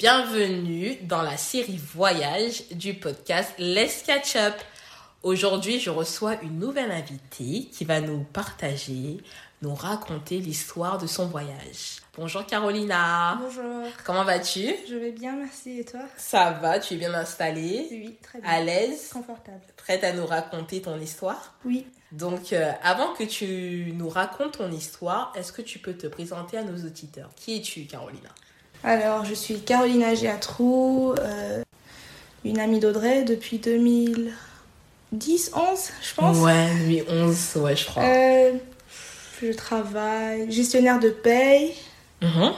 bienvenue dans la série Voyage du podcast Let's Catch Up. Aujourd'hui, je reçois une nouvelle invitée qui va nous partager, nous raconter l'histoire de son voyage. Bonjour Carolina. Bonjour. Comment vas-tu? Je vais bien, merci. Et toi? Ça va, tu es bien installée? Oui, très bien. À l'aise? Confortable. Prête à nous raconter ton histoire? Oui. Donc, euh, avant que tu nous racontes ton histoire, est-ce que tu peux te présenter à nos auditeurs? Qui es-tu, Carolina? Alors, je suis Carolina Giatrou, euh, une amie d'Audrey depuis 2010, 11, je pense. Ouais, 2011, ouais, je crois. Euh, je travaille, gestionnaire de paye. Mhm.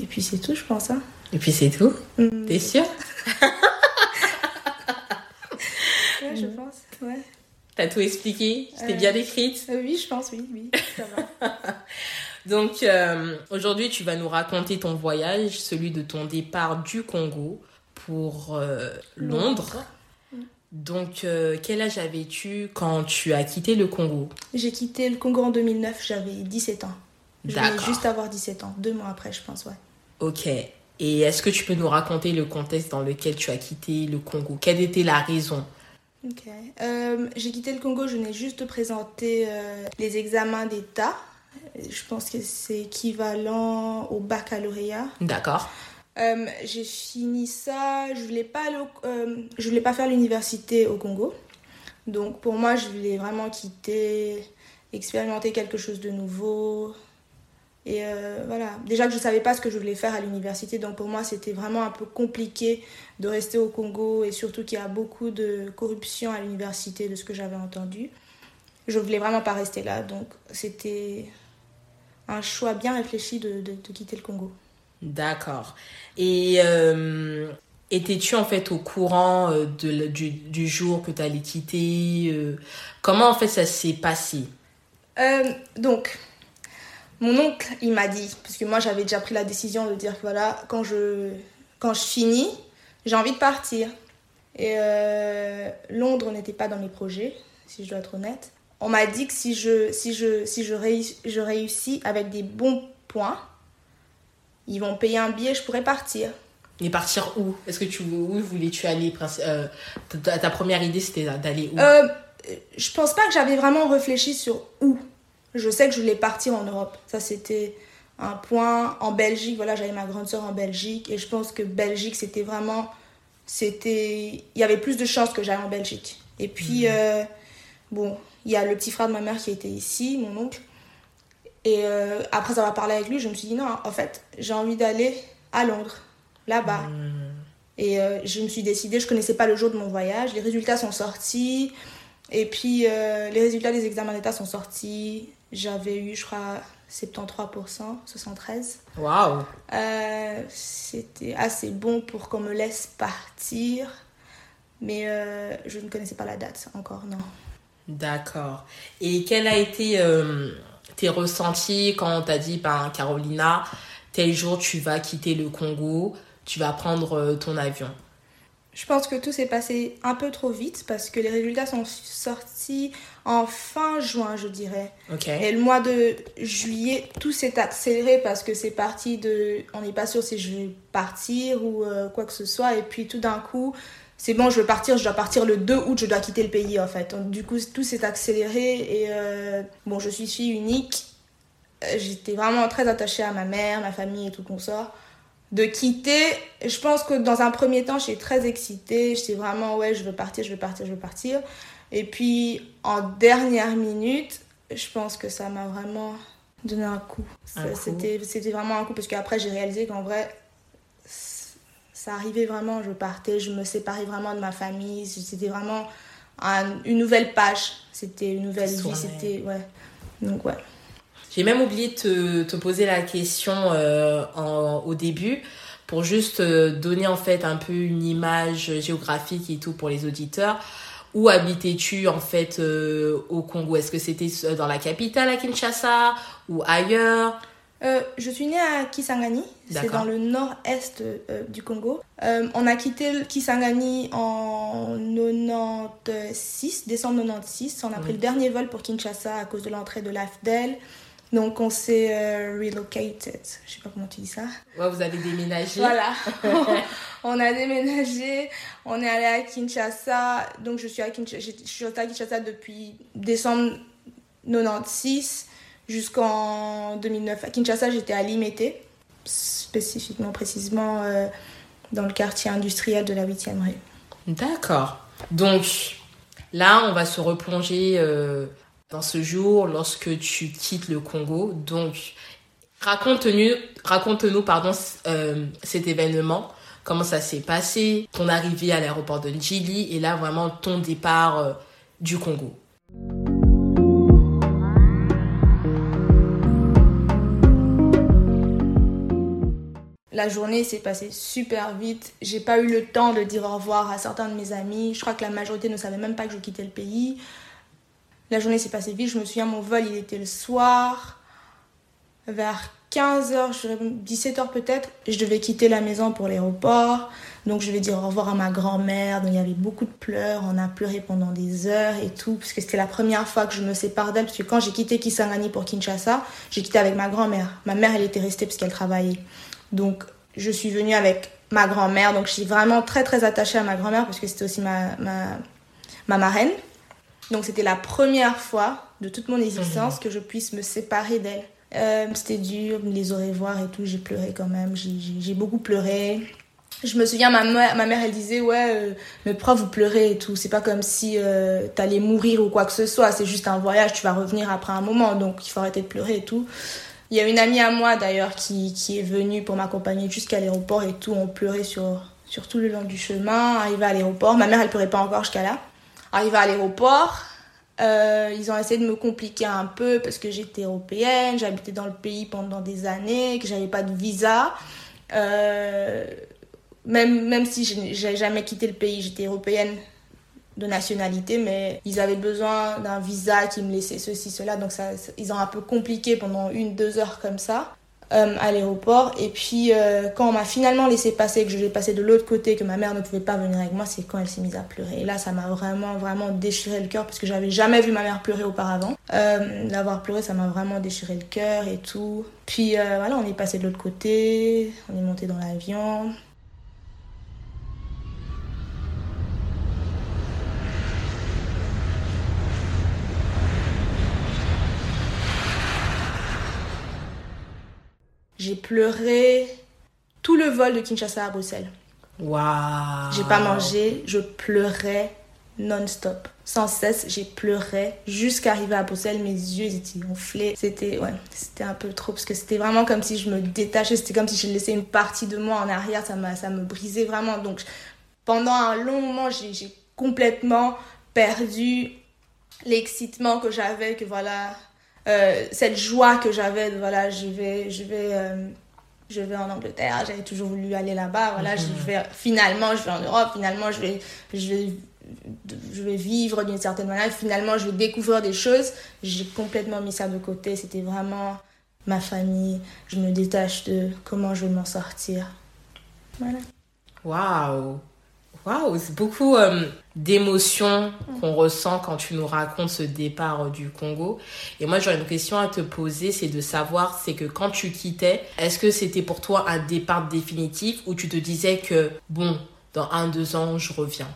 Et puis c'est tout, je pense. Hein. Et puis c'est tout Mm, T'es sûre? Ouais, je pense. Ouais. T'as tout expliqué? Je t'ai Euh. bien décrite oui, je pense, oui, oui, ça va. Donc, euh, aujourd'hui, tu vas nous raconter ton voyage, celui de ton départ du Congo pour euh, Londres. Donc, euh, quel âge avais-tu quand tu as quitté le Congo? J'ai quitté le Congo en 2009, j'avais 17 ans. Je venais juste avoir 17 ans, deux mois après, je pense, ouais. Ok. Et est-ce que tu peux nous raconter le contexte dans lequel tu as quitté le Congo? Quelle était la raison? Ok. Euh, j'ai quitté le Congo, je venais juste de présenter euh, les examens d'État. Je pense que c'est équivalent au baccalauréat. D'accord. Euh, j'ai fini ça, je voulais pas aller au- euh, je voulais pas faire l'université au Congo. Donc pour moi, je voulais vraiment quitter, expérimenter quelque chose de nouveau. Et euh, voilà, déjà que je savais pas ce que je voulais faire à l'université, donc pour moi c'était vraiment un peu compliqué de rester au Congo et surtout qu'il y a beaucoup de corruption à l'université de ce que j'avais entendu. Je voulais vraiment pas rester là, donc c'était un choix bien réfléchi de- de- de quitter le Congo. D'accord. Et euh, étais-tu en fait au courant euh, de, du, du jour que tu allais quitter euh, Comment en fait ça s'est passé? Euh, donc, mon oncle, il m'a dit, parce que moi j'avais déjà pris la décision de dire que voilà, quand je, quand je finis, j'ai envie de partir. Et euh, Londres n'était pas dans mes projets, si je dois être honnête. On m'a dit que si je, si je, si je, réussis, je réussis avec des bons points, ils vont payer un billet, je pourrais partir. Et partir où? Est-ce que tu où voulais-tu aller euh, ta, ta première idée c'était d'aller où? Euh, je pense pas que j'avais vraiment réfléchi sur où. Je sais que je voulais partir en Europe. Ça, c'était un point. En Belgique, voilà, j'avais ma grande soeur en Belgique. Et je pense que Belgique, c'était vraiment. C'était. Il y avait plus de chances que j'aille en Belgique. Et puis, euh, bon, il y a le petit frère de ma mère qui était ici, mon oncle. Et euh, après avoir parlé avec lui, je me suis dit non, en fait, j'ai envie d'aller à Londres, là-bas. Et euh, je me suis décidée, je connaissais pas le jour de mon voyage. Les résultats sont sortis. Et puis, euh, les résultats des examens d'État sont sortis. J'avais eu, je crois, 73%, 73%. Waouh C'était assez bon pour qu'on me laisse partir. Mais je ne connaissais pas la date encore, non. D'accord. Et quel a été euh, tes ressentis quand on t'a dit, ben, Carolina, tel jour tu vas quitter le Congo, tu vas prendre euh, ton avion? Je pense que tout s'est passé un peu trop vite parce que les résultats sont sortis en fin juin, je dirais. Et le mois de juillet, tout s'est accéléré parce que c'est parti de. On n'est pas sûr si je vais partir ou euh, quoi que ce soit. Et puis tout d'un coup, c'est bon, je veux partir, je dois partir le 2 août, je dois quitter le pays en fait. Donc, du coup, tout s'est accéléré. Et euh, bon, je suis fille unique. Euh, J'étais vraiment très attachée à ma mère, ma famille et tout consort. De quitter, je pense que dans un premier temps, j'étais très excitée. J'étais vraiment, ouais, je veux partir, je veux partir, je veux partir. Et puis, en dernière minute, je pense que ça m'a vraiment donné un coup. C'était, vraiment un coup parce qu'après, j'ai réalisé qu'en vrai, ça arrivait vraiment. Je partais, je me séparais vraiment de ma famille. C'était vraiment un- une nouvelle page. C'était une nouvelle vie. C'était, ouais. Donc, ouais. J'ai même oublié de te, te poser la question euh, en- au début pour juste euh, donner en fait un peu une image géographique et tout pour les auditeurs. Où habitais-tu en fait euh, au Congo? Est-ce que c'était dans la capitale à Kinshasa ou ailleurs? Euh, je suis née à Kisangani, c'est dans le nord-est euh, du Congo. Euh, on a quitté Kisangani en 96, décembre 96. On a pris le dernier vol pour Kinshasa à cause de l'entrée de l'AFDEL. Donc on s'est relocated. Je sais pas comment tu dis ça. Ouais, vous avez déménagé. Voilà. on a déménagé. On est allé à Kinshasa. Donc je suis à Kinshasa, je suis à Kinshasa depuis décembre 96 jusqu'en 2009. À Kinshasa, j'étais à Limete, spécifiquement, précisément euh, dans le quartier industriel de la 8e rue. D'accord. Donc là, on va se replonger euh, dans ce jour lorsque tu quittes le Congo. Donc, raconte-nous, raconte-nous pardon, euh, cet événement. Comment ça s'est passé, ton arrivée à l'aéroport de Njili et là vraiment ton départ du Congo. La journée s'est passée super vite. J'ai pas eu le temps de dire au revoir à certains de mes amis. Je crois que la majorité ne savait même pas que je quittais le pays. La journée s'est passée vite. Je me souviens, mon vol, il était le soir. Vers 15h, 17h peut-être, je devais quitter la maison pour l'aéroport. Donc je devais dire au revoir à ma grand-mère. Donc il y avait beaucoup de pleurs. On a pleuré pendant des heures et tout. Parce que c'était la première fois que je me sépare d'elle. Parce que quand j'ai quitté Kisangani pour Kinshasa, j'ai quitté avec ma grand-mère. Ma mère, elle était restée parce qu'elle travaillait. Donc je suis venue avec ma grand-mère. Donc je suis vraiment très très attachée à ma grand-mère parce que c'était aussi ma, ma, ma marraine. Donc c'était la première fois de toute mon existence mhm. que je puisse me séparer d'elle. Euh, c'était dur, les aurait voir et tout, j'ai pleuré quand même, j'ai beaucoup pleuré. Je me souviens, ma mère, ma mère elle disait, ouais, euh, mais pourquoi vous pleurez et tout C'est pas comme si euh, t'allais mourir ou quoi que ce soit, c'est juste un voyage, tu vas revenir après un moment, donc il faut arrêter de pleurer et tout. Il y a une amie à moi d'ailleurs qui, qui est venue pour m'accompagner jusqu'à l'aéroport et tout, on pleurait sur, sur tout le long du chemin, arrivé à l'aéroport. Ma mère elle pleurait pas encore jusqu'à là. Arrivé à l'aéroport, euh, ils ont essayé de me compliquer un peu parce que j'étais européenne, j'habitais dans le pays pendant des années, que j'avais pas de visa. Euh, même, même si j'ai jamais quitté le pays, j'étais européenne de nationalité, mais ils avaient besoin d'un visa qui me laissait ceci, cela. Donc ça, ils ont un peu compliqué pendant une, deux heures comme ça. Euh, à l'aéroport. Et puis, euh, quand on m'a finalement laissé passer, que je l'ai passé de l'autre côté, que ma mère ne pouvait pas venir avec moi, c'est quand elle s'est mise à pleurer. Et là, ça m'a vraiment, vraiment déchiré le cœur parce que j'avais jamais vu ma mère pleurer auparavant. Euh, L'avoir pleuré, ça m'a vraiment déchiré le cœur et tout. Puis euh, voilà, on est passé de l'autre côté, on est monté dans l'avion. J'ai pleuré tout le vol de Kinshasa à Bruxelles. Waouh J'ai pas mangé, je pleurais non-stop. Sans cesse, j'ai pleuré jusqu'à arriver à Bruxelles. Mes yeux étaient gonflés. C'était ouais, c'était un peu trop parce que c'était vraiment comme si je me détachais. C'était comme si je laissais une partie de moi en arrière. Ça, ça me brisait vraiment. Donc pendant un long moment, j'ai complètement perdu l'excitement que j'avais. Que voilà, euh, cette joie que j'avais voilà je vais je vais euh, je vais en Angleterre j'avais toujours voulu aller là-bas voilà je mhm. vais finalement je vais en Europe finalement je vais je vais je vais vivre d'une certaine manière finalement je vais découvrir des choses. J'ai complètement mis ça de côté c'était vraiment ma famille je me détache de comment je vais m'en sortir. Voilà. Waouh. Waouh, c'est beaucoup euh, d'émotions qu'on ressent quand tu nous racontes ce départ euh, du Congo. Et moi, j'aurais une question à te poser, c'est de savoir, c'est que quand tu quittais, est-ce que c'était pour toi un départ définitif ou tu te disais que, bon, dans un, deux ans, je reviens?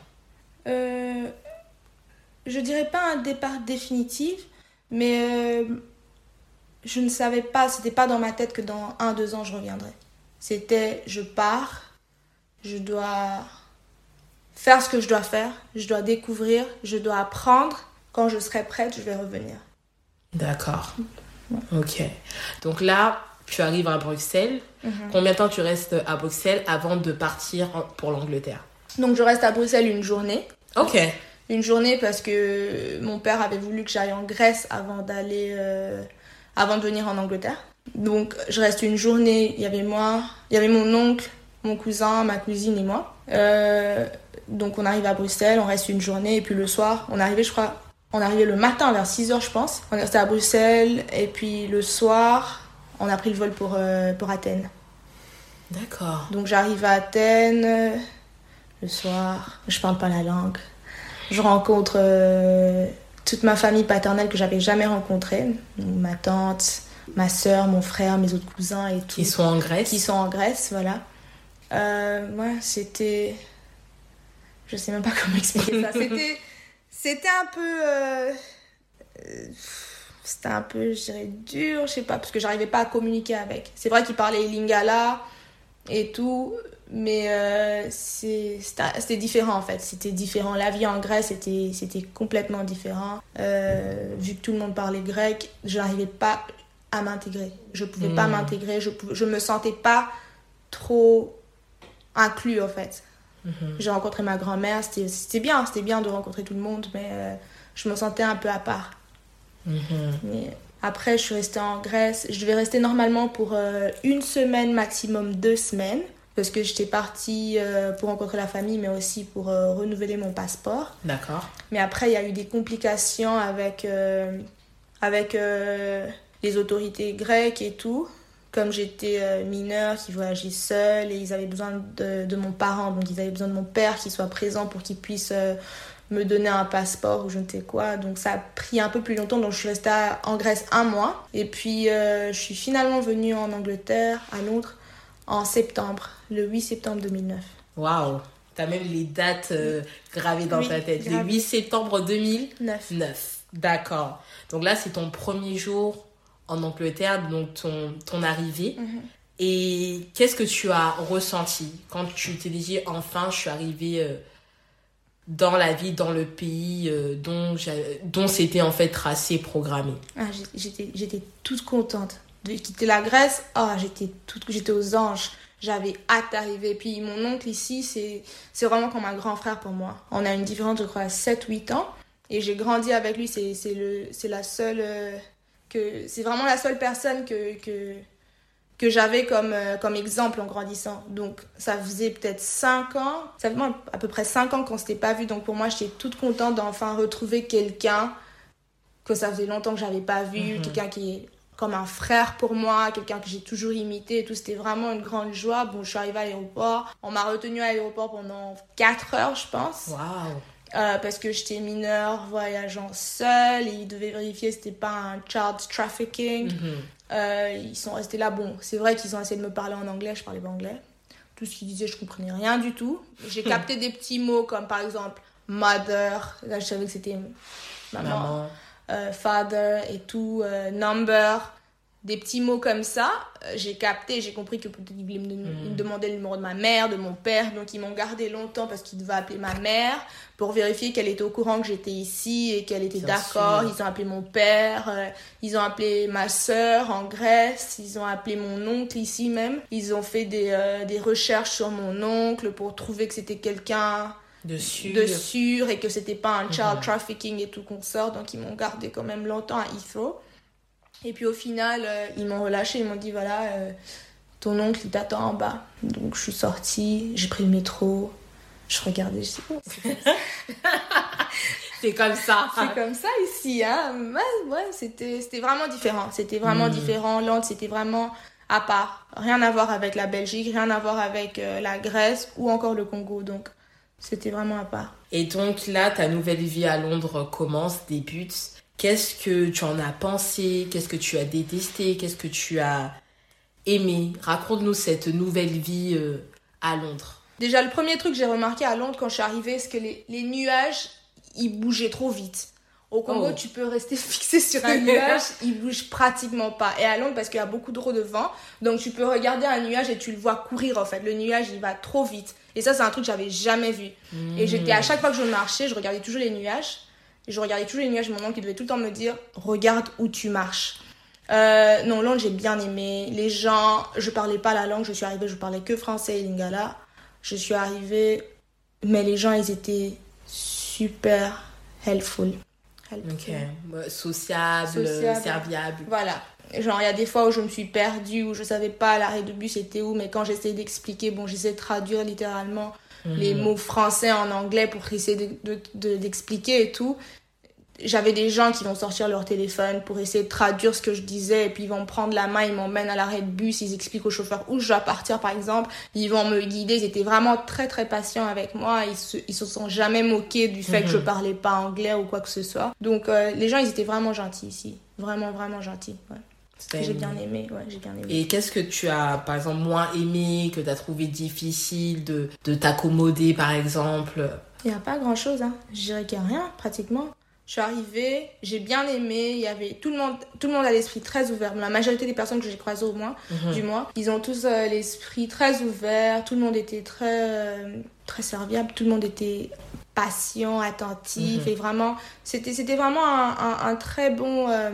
Euh, Je dirais pas un départ définitif, mais euh, je ne savais pas, c'était pas dans ma tête que dans un, deux ans, je reviendrais. C'était, je pars, je dois faire ce que je dois faire, je dois découvrir, je dois apprendre. Quand je serai prête, je vais revenir. D'accord. Ok. Donc là, tu arrives à Bruxelles. Mhm. Combien de temps tu restes à Bruxelles avant de partir pour l'Angleterre? Donc je reste à Bruxelles une journée. Ok. Une journée parce que mon père avait voulu que j'aille en Grèce avant d'aller, euh, avant de venir en Angleterre. Donc je reste une journée. Il y avait moi, il y avait mon oncle, mon cousin, ma cousine et moi. Euh, donc on arrive à Bruxelles, on reste une journée et puis le soir, on arrivé, je crois, on arrivé le matin vers 6h, je pense. On est resté à Bruxelles et puis le soir, on a pris le vol pour, euh, pour Athènes. D'accord. Donc j'arrive à Athènes le soir, je parle pas la langue. Je rencontre euh, toute ma famille paternelle que j'avais jamais rencontrée, ma tante, ma soeur, mon frère, mes autres cousins et tout. Qui sont en Grèce Qui sont en Grèce, voilà. Euh, ouais, c'était. Je sais même pas comment expliquer ça. C'était, c'était un peu. euh, euh, C'était un peu, je dirais, dur, je sais pas, parce que j'arrivais pas à communiquer avec. C'est vrai qu'il parlait lingala et tout, mais euh, c'est- c'était c'était différent en fait. C'était différent. La vie en Grèce, c'était c'était complètement différent. Vu que tout le monde parlait grec, je n'arrivais pas à m'intégrer. Je pouvais pas Hmm. m'intégrer, je, pouvais- je me sentais pas trop inclus en fait. Mhm. J'ai rencontré ma grand-mère, c'était bien, c'était bien de rencontrer tout le monde, mais euh, je me sentais un peu à part. Mhm. Mais après, je suis restée en Grèce. Je devais rester normalement pour euh, une semaine, maximum deux semaines. Parce que j'étais partie euh, pour rencontrer la famille, mais aussi pour renouveler mon passeport. D'accord. Mais après, il y a eu des complications avec, avec les autorités grecques et tout. Comme j'étais euh, mineure, qui voyageait seule, et ils avaient besoin de, de mon parent, donc ils avaient besoin de mon père qui soit présent pour qu'il puisse euh, me donner un passeport ou je ne sais quoi. Donc ça a pris un peu plus longtemps, donc je suis restée en Grèce un mois. Et puis euh, je suis finalement venue en Angleterre, à Londres, en septembre, le 8 septembre 2009. Waouh. T'as même les dates euh, gravées dans Oui, ta tête. Le gravées. 8 septembre 2009. 9. D'accord. Donc là, c'est ton premier jour en Angleterre, donc ton, ton arrivée. Mhm. Et qu'est-ce que tu as ressenti quand tu t'es dit enfin je suis arrivée euh, dans la vie, dans le pays euh, dont, dont c'était en fait tracé, programmé? Ah, j'étais, toute contente de quitter la Grèce. Ah, j'étais toute, j'étais aux anges. J'avais hâte d'arriver. Puis mon oncle ici, c'est, vraiment comme un grand frère pour moi. On a une différence, je crois, à 7-8 ans. Et j'ai grandi avec lui. C'est, la seule. Que, c'est vraiment la seule personne que, que, que j'avais comme, euh, comme exemple en grandissant. Donc ça faisait peut-être 5 ans. Ça fait à peu près 5 ans qu'on s'était pas vu. Donc pour moi, j'étais toute contente d'enfin retrouver quelqu'un que ça faisait longtemps que j'avais pas vu, Mhm. quelqu'un qui est comme un frère pour moi, quelqu'un que j'ai toujours imité et tout. C'était vraiment une grande joie. Bon, je suis arrivée à l'aéroport. On m'a retenue à l'aéroport pendant 4 heures, je pense. Waouh Euh, parce que j'étais mineure, voyageant seule. Et ils devaient vérifier si c'était pas un child trafficking. Mhm. Euh, ils sont restés là. Bon, c'est vrai qu'ils ont essayé de me parler en anglais. Je parlais pas anglais. Tout ce qu'ils disaient, je comprenais rien du tout. J'ai capté des petits mots comme par exemple mother. Là, je savais que c'était maman Maman. euh, father et tout, number, des petits mots comme ça. Euh, j'ai capté, j'ai compris que peut-être ils me, ils me demandaient le numéro de ma mère, de mon père, donc ils m'ont gardé longtemps parce qu'ils devaient appeler ma mère pour vérifier qu'elle était au courant que j'étais ici et qu'elle était d'accord. sûr. Ils ont appelé mon père, euh, ils ont appelé ma soeur en Grèce, ils ont appelé mon oncle ici même. Ils ont fait des, euh, des recherches sur mon oncle pour trouver que c'était quelqu'un Dessus. de sûr et que c'était pas un child Mhm. trafficking et tout qu'on sort donc ils m'ont gardé quand même longtemps à Heathrow et puis au final euh, ils m'ont relâché. Ils m'ont dit voilà euh, ton oncle il t'attend en bas. Donc je suis sortie j'ai pris le métro je regardais je dis oh, c'est comme ça. c'est comme ça ici hein. Ouais, ouais c'était c'était vraiment différent. C'était vraiment Mhm. différent. Londres c'était vraiment à part. Rien à voir avec la Belgique rien à voir avec euh, la Grèce ou encore le Congo. Donc c'était vraiment à part. Et donc là, ta nouvelle vie à Londres commence, débute. Qu'est-ce que tu en as pensé? Qu'est-ce que tu as détesté? Qu'est-ce que tu as aimé? Raconte-nous cette nouvelle vie euh, à Londres. Déjà, le premier truc que j'ai remarqué à Londres quand je suis arrivée, c'est que les, les nuages, ils bougeaient trop vite. Au Congo, Oh. tu peux rester fixé sur un nuage, il bouge pratiquement pas. Et à Londres, parce qu'il y a beaucoup trop de vent, donc tu peux regarder un nuage et tu le vois courir en fait. Le nuage, il va trop vite. Et ça, c'est un truc que j'avais jamais vu. Et j'étais à chaque fois que je marchais, je regardais toujours les nuages. Je regardais toujours les nuages. Mon oncle, il devait tout le temps me dire Regarde où tu marches. Euh, non, Londres, j'ai bien aimé. Les gens, je parlais pas la langue. Je suis arrivée, je parlais que français et lingala. Je suis arrivée, mais les gens, ils étaient super helpful. Helpful. Ok. Sociable, Sociable. serviable. Voilà. Genre, il y a des fois où je me suis perdue, où je savais pas l'arrêt de bus était où, mais quand j'essayais d'expliquer, bon, j'essayais de traduire littéralement les Mhm. mots français en anglais pour essayer de- de- de- d'expliquer et tout. J'avais des gens qui vont sortir leur téléphone pour essayer de traduire ce que je disais et puis ils vont prendre la main, ils m'emmènent à l'arrêt de bus, ils expliquent au chauffeur où je dois partir par exemple, ils vont me guider, ils étaient vraiment très très patients avec moi, ils se, ils se sont jamais moqués du fait que je Mhm. parlais pas anglais ou quoi que ce soit. Donc euh, les gens ils étaient vraiment gentils ici, vraiment vraiment gentils. ouais. J'ai bien aimé, ouais, j'ai bien aimé. Et qu'est-ce que tu as, par exemple, moins aimé, que tu as trouvé difficile de, de t'accommoder, par exemple? Il n'y a pas grand-chose, hein. Je dirais qu'il n'y a rien, pratiquement. Je suis arrivée, j'ai bien aimé, il y avait tout le monde, tout le monde a l'esprit très ouvert. La majorité des personnes que j'ai croisées au moins, mhm. du moins, ils ont tous euh, l'esprit très ouvert. Tout le monde était très, euh, très serviable. Tout le monde était patient, attentif mhm. et vraiment, c'était, c'était vraiment un, un, très bon, euh,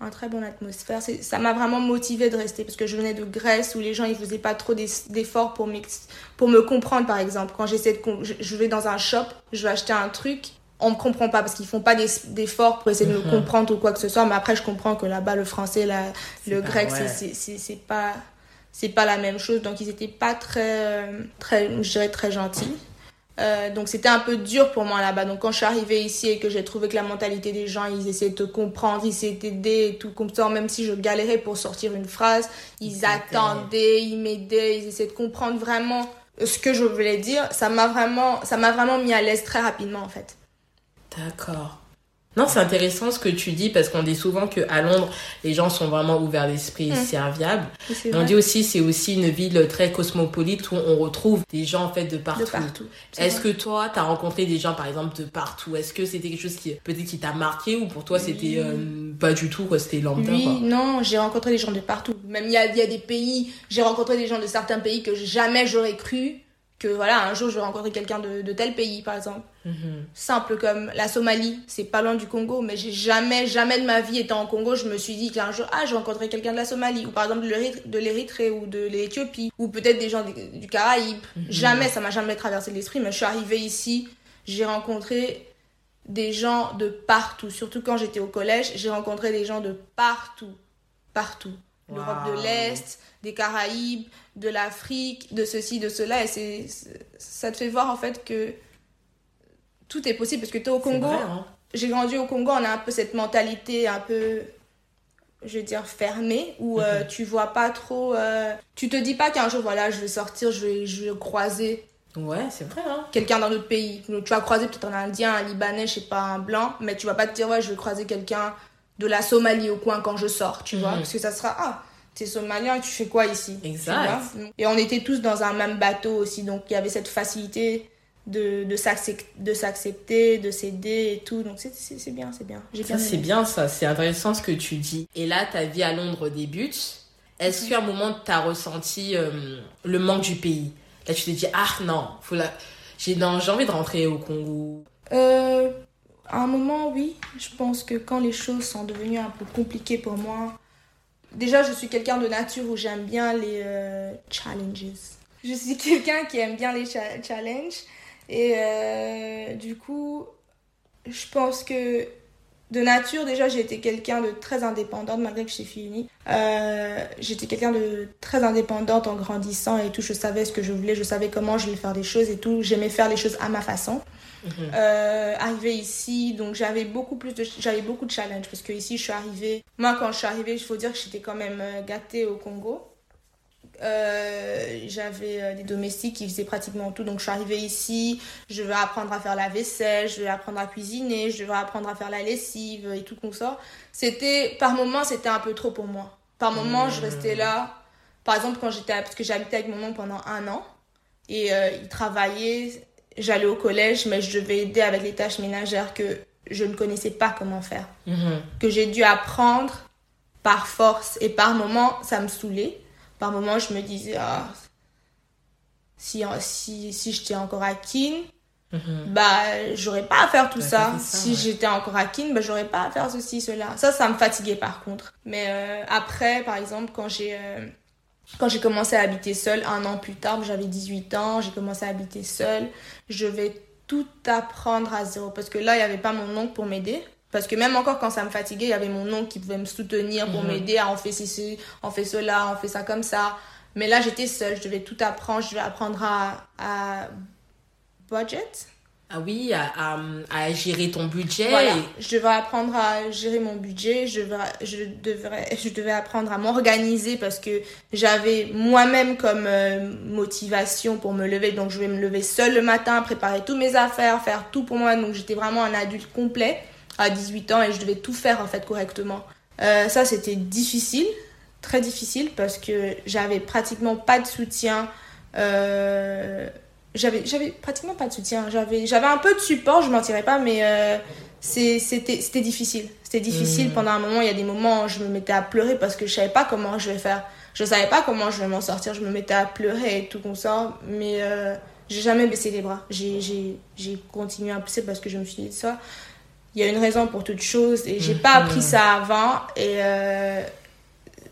un très bon atmosphère. Ça m'a vraiment motivé de rester parce que je venais de Grèce où les gens ils faisaient pas trop d'efforts pour, pour me comprendre par exemple. Quand j'essaie de, je vais dans un shop, je vais acheter un truc on me comprend pas parce qu'ils font pas d'efforts pour essayer de me comprendre ou quoi que ce soit mais après je comprends que là-bas le français la, le grec c'est pas c'est pas la même chose donc ils étaient pas très très je dirais très gentils euh, donc c'était un peu dur pour moi là-bas. Donc quand je suis arrivée ici et que j'ai trouvé que la mentalité des gens ils essayaient de te comprendre ils essayaient d'aider et tout comme ça même si je galérais pour sortir une phrase ils attendaient ils m'aidaient ils essayaient de comprendre vraiment ce que je voulais dire. Ça m'a vraiment ça m'a vraiment mis à l'aise très rapidement en fait. D'accord. Non, c'est intéressant ce que tu dis parce qu'on dit souvent qu'à Londres, les gens sont vraiment ouverts d'esprit et mmh. serviables. on dit aussi c'est aussi une ville très cosmopolite où on retrouve des gens en fait de partout. partout. Est-ce que toi, tu as rencontré des gens par exemple de partout? Est-ce que c'était quelque chose qui peut-être qui t'a marqué ou pour toi c'était euh, pas du tout quoi, c'était lambda Oui, non, j'ai rencontré des gens de partout. Même il y a, y a des pays, j'ai rencontré des gens de certains pays que jamais j'aurais cru que voilà, un jour je vais rencontrer quelqu'un de, tel pays, par exemple. Mhm. Simple comme la Somalie, c'est pas loin du Congo, mais j'ai jamais, jamais de ma vie étant en Congo, je me suis dit qu'un jour, ah, je vais rencontrer quelqu'un de la Somalie, ou par exemple de l'Érythrée, ou de l'Éthiopie, ou peut-être des gens du, Caraïbe. Mhm. Jamais, ça m'a jamais traversé l'esprit, mais je suis arrivée ici, j'ai rencontré des gens de partout, surtout quand j'étais au collège, j'ai rencontré des gens de partout, partout. L'Europe de l'Est, des Caraïbes, de l'Afrique, de ceci, de cela. Et c'est, ça te fait voir en fait que tout est possible parce que tu es au Congo. Hein. J'ai grandi au Congo, on a un peu cette mentalité un peu, je veux dire, fermée où euh, mhm. tu vois pas trop. Euh, tu te dis pas qu'un jour, voilà, je vais sortir, je vais, je vais croiser. Ouais, c'est vrai. Hein. Quelqu'un dans notre pays. Tu vas croiser peut-être un Indien, un Libanais, je sais pas, un Blanc, mais tu vas pas te dire, ouais, je vais croiser quelqu'un de la Somalie au coin quand je sors, tu vois. Mhm. Parce que ça sera, ah, t'es somalien et tu fais quoi ici? Exact. Et on était tous dans un même bateau aussi, donc il y avait cette facilité de, de s'accepter, de s'aider et tout. Donc c'est bien, c'est bien. Ça, c'est bien ça, c'est intéressant ce que tu dis. Et là, ta vie à Londres débute. Est-ce mhm. qu'à un moment, tu as ressenti euh, le manque du pays? Là, tu te dis, ah non, faut la... j'ai envie de rentrer au Congo. Euh, à un moment, oui. Je pense que quand les choses sont devenues un peu compliquées pour moi, Déjà, je suis quelqu'un de nature où j'aime bien les euh, challenges. Je suis quelqu'un qui aime bien les challenges. Et euh, du coup, je pense que de nature, déjà, j'ai été quelqu'un de très indépendante, malgré que je suis fille unique. Euh, j'étais quelqu'un de très indépendante en grandissant et tout. Je savais ce que je voulais, je savais comment je voulais faire des choses et tout. J'aimais faire les choses à ma façon. Mhm. Euh, arrivée ici, donc j'avais beaucoup plus de, j'avais beaucoup de challenges parce que ici je suis arrivée. Moi, quand je suis arrivée, il faut dire que j'étais quand même euh, gâtée au Congo. Euh, j'avais des domestiques qui faisaient pratiquement tout. Donc, je suis arrivée ici, je vais apprendre à faire la vaisselle, je vais apprendre à cuisiner, je vais apprendre à faire la lessive et tout ça. C'était, par moments, c'était un peu trop pour moi. Par moments, je restais là. Par exemple, quand j'étais, parce que j'habitais avec mon oncle pendant un an et il travaillait j'allais au collège, mais je devais aider avec les tâches ménagères que je ne connaissais pas comment faire. Mhm. Que j'ai dû apprendre par force. Et par moments, ça me saoulait. Par moments, je me disais, ah, si, si, si j'étais encore à Kin, mhm. bah, j'aurais pas à faire tout ça. Si j'étais encore à Kin, bah, j'aurais pas à faire ceci, cela. Ça, ça me fatiguait par contre. Mais euh, après, par exemple, quand j'ai euh, quand j'ai commencé à habiter seule, un an plus tard, j'avais 18 ans, j'ai commencé à habiter seule. Je vais tout apprendre à zéro. Parce que là, il n'y avait pas mon oncle pour m'aider. Parce que même encore quand ça me fatiguait, il y avait mon oncle qui pouvait me soutenir pour mhm. m'aider à on fait ceci, on fait cela, on fait ça comme ça. Mais là, j'étais seule, je devais tout apprendre. Je devais apprendre à, à budget ah oui, à, à, gérer ton budget. Je devais apprendre à gérer mon budget, je, devais, je, devrais, je devais apprendre à m'organiser parce que j'avais moi-même comme euh, motivation pour me lever. Donc je vais me lever seule le matin, préparer toutes mes affaires, faire tout pour moi. Donc j'étais vraiment un adulte complet à 18 ans et je devais tout faire en fait correctement. Euh, ça, c'était difficile, très difficile, parce que j'avais pratiquement pas de soutien. Euh, j'avais, j'avais pratiquement pas de soutien. J'avais, j'avais un peu de support, je mentirais pas, mais euh, c'était, c'était difficile. C'était difficile Mhm. pendant un moment. Il y a des moments où je me mettais à pleurer parce que je savais pas comment je vais faire. Je savais pas comment je vais m'en sortir. Je me mettais à pleurer et tout comme ça. Mais euh, j'ai jamais baissé les bras. J'ai, continué à pousser parce que je me suis dit ça. Il y a une raison pour toute chose et j'ai pas Mhm. appris ça avant. Et euh,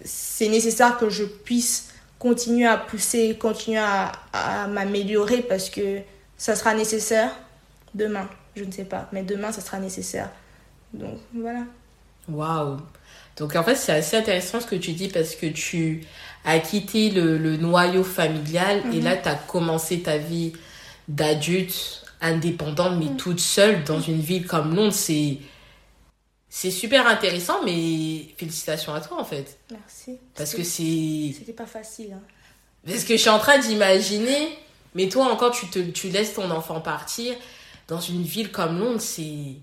c'est nécessaire que je puisse continuer à pousser, continuer à, à m'améliorer parce que ça sera nécessaire demain. Je ne sais pas, mais demain, ça sera nécessaire. Donc voilà. Waouh. Donc en fait, c'est assez intéressant ce que tu dis parce que tu as quitté le, le noyau familial et Mhm. là, tu as commencé ta vie d'adulte indépendante mais Mhm. toute seule dans une ville comme Londres. C'est c'est super intéressant, mais félicitations à toi en fait. Merci. Parce que c'est. C'était pas facile. hein. Parce que je suis en train d'imaginer, mais toi encore, tu, te, tu laisses ton enfant partir dans une ville comme Londres, c'est.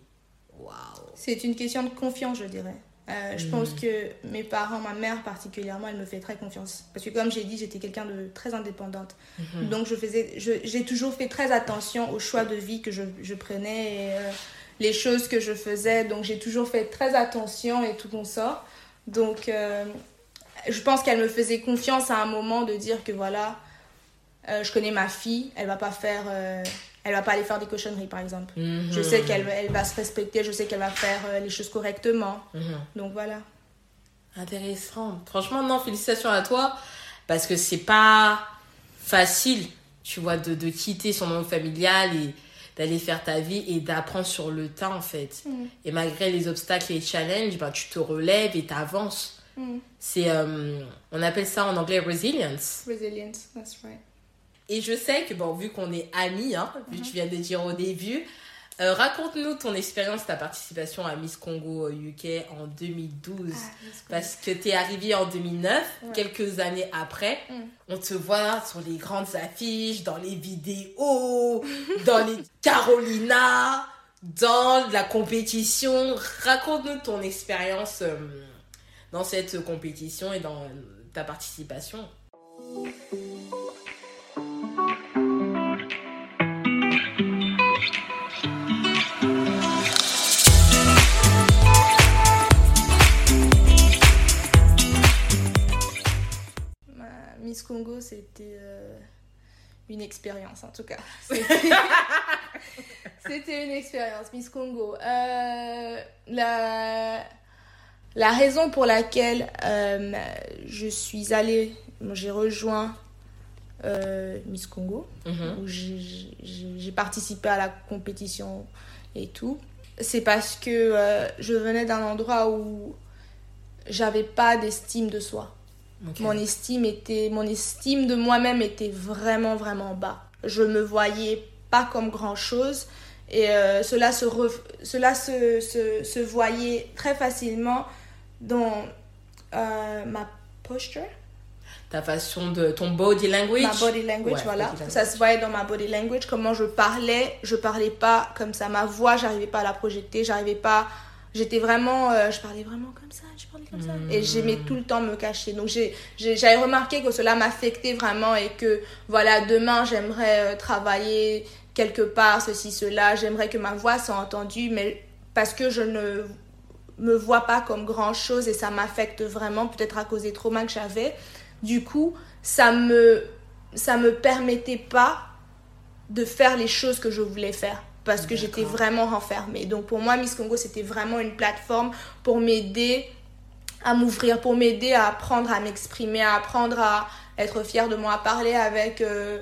Waouh. C'est une question de confiance, je dirais. Euh, je pense que mes parents, ma mère particulièrement, elle me fait très confiance. Parce que comme j'ai dit, j'étais quelqu'un de très indépendante. Mhm. Donc je faisais, j'ai toujours fait très attention aux choix de vie que je, je prenais et euh, les choses que je faisais. Donc j'ai toujours fait très attention et tout comme ça. Donc euh, je pense qu'elle me faisait confiance à un moment de dire que voilà, euh, je connais ma fille, elle va pas faire, euh, elle va pas aller faire des cochonneries par exemple. Je Mhm. sais qu'elle elle va se respecter, je sais qu'elle va faire les choses correctement. Mhm. Donc voilà. Intéressant. Franchement, non, félicitations à toi. Parce que c'est pas facile, tu vois, de, de quitter son monde familial et d'aller faire ta vie et d'apprendre sur le temps, en fait. Mm. Et malgré les obstacles et les challenges, ben, tu te relèves et t'avances. Mm. C'est, euh, on appelle ça en anglais resilience. Resilience, that's right. Et je sais que, bon, vu qu'on est amis, hein, vu que tu viens de dire au début, euh, raconte-nous ton expérience, ta participation à Miss Congo UK en 2012. Ah. Parce que tu es arrivée en 2009, Ouais. quelques années après, Mm. on te voit sur les grandes affiches, dans les vidéos, dans les Carolina, dans la compétition. Raconte-nous ton expérience euh, dans cette compétition et dans ta participation. Miss Congo, c'était euh, une expérience en tout cas. C'était une expérience, Miss Congo. Euh, la, la raison pour laquelle euh, je suis allée, j'ai rejoint Miss Congo, Mhm. où j'ai- participé à la compétition et tout, c'est parce que je venais d'un endroit où j'avais pas d'estime de soi. Mon estime était, mon estime de moi-même était vraiment vraiment bas. Je me voyais pas comme grand chose et euh, cela se cela se, se, se voyait très facilement dans euh, ma posture, Ta façon de. ton body language? ma body language, Ouais, voilà. body language. Ça se voyait dans ma body language, comment je parlais. Je parlais pas comme ça. Ma voix, j'arrivais pas à la projeter. J'arrivais pas. J'étais vraiment. euh, je parlais vraiment comme ça. Je parlais comme ça. Et j'aimais tout le temps me cacher. Donc j'avais remarqué que cela m'affectait vraiment et que voilà, demain, j'aimerais euh, travailler quelque part, ceci, cela. J'aimerais que ma voix soit entendue, mais parce que je ne me vois pas comme grand chose et ça m'affecte vraiment, peut-être à cause des traumas que j'avais. Du coup, ça me, ça me permettait pas de faire les choses que je voulais faire parce que j'étais vraiment renfermée. Donc pour moi, Miss Congo, c'était vraiment une plateforme pour m'aider à m'ouvrir, pour m'aider à apprendre à m'exprimer, à apprendre à être fière de moi, à parler avec euh,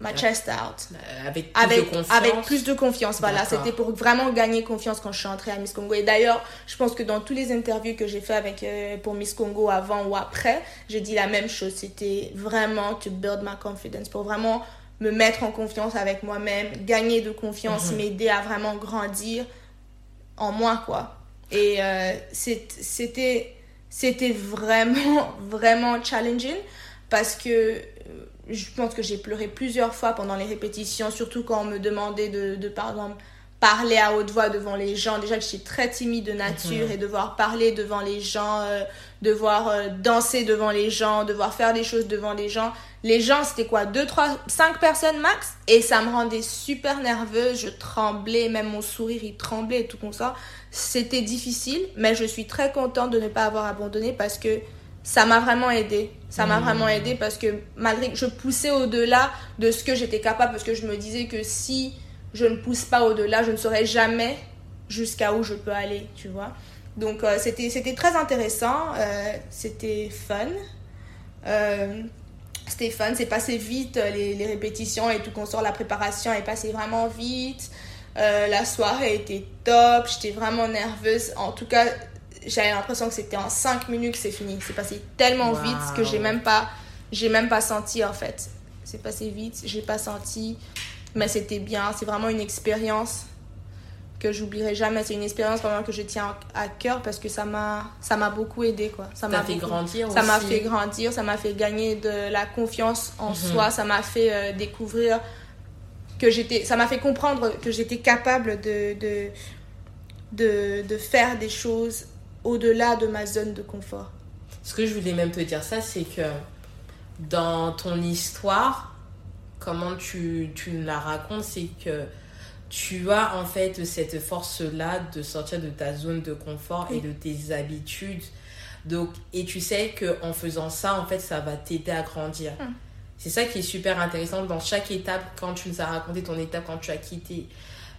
ma chest out Euh, Avec plus avec, de confiance. avec plus de confiance. Voilà, c'était pour vraiment gagner confiance quand je suis entrée à Miss Congo. Et d'ailleurs, je pense que dans tous les interviews que j'ai fait avec euh, pour Miss Congo avant ou après, j'ai dit la même chose. C'était vraiment to build my confidence, pour vraiment me mettre en confiance avec moi-même, gagner de confiance, Mhm. m'aider à vraiment grandir en moi, quoi. Et euh, c'était c'était vraiment, vraiment challenging parce que euh, je pense que j'ai pleuré plusieurs fois pendant les répétitions, surtout quand on me demandait de, de par exemple, parler à haute voix devant les gens. Déjà que je suis très timide de nature et devoir parler devant les gens, euh, devoir euh, danser devant les gens, devoir faire des choses devant les gens. Les gens, c'était quoi 2, 3, 5 personnes max? Et ça me rendait super nerveuse. Je tremblais, même mon sourire, il tremblait et tout comme ça. C'était difficile, mais je suis très contente de ne pas avoir abandonné parce que ça m'a vraiment aidé. Ça m'a vraiment aidé parce que malgré que je poussais au-delà de ce que j'étais capable, parce que je me disais que si je ne pousse pas au-delà, je ne saurais jamais jusqu'à où je peux aller, tu vois. Donc euh, c'était, c'était très intéressant, euh, c'était fun. Euh, c'était fun, c'est passé vite, les, les, répétitions et tout qu'on sort, la préparation est passée vraiment vite. la soirée était top, j'étais vraiment nerveuse. En tout cas, j'avais l'impression que c'était en 5 minutes que c'est fini. C'est passé tellement vite que j'ai même pas j'ai même pas senti en fait. C'est passé vite, j'ai pas senti mais c'était bien. C'est vraiment une expérience que j'oublierai jamais. C'est une expérience vraiment que je tiens à cœur parce que ça m'a ça m'a beaucoup aidé quoi. Ça m'a fait grandir Ça m'a fait grandir, ça m'a fait gagner de la confiance en mhm. soi, ça m'a fait euh, découvrir que j'étais ça m'a fait comprendre que j'étais capable de de, de de faire des choses au-delà de ma zone de confort. Ce que je voulais même te dire ça c'est que dans ton histoire comment tu, tu la racontes, c'est que tu as en fait cette force-là de sortir de ta zone de confort et de tes habitudes. Donc, et tu sais qu'en faisant ça, en fait, ça va t'aider à grandir. Hum. C'est ça qui est super intéressant dans chaque étape, quand tu nous as raconté ton étape, quand tu as quitté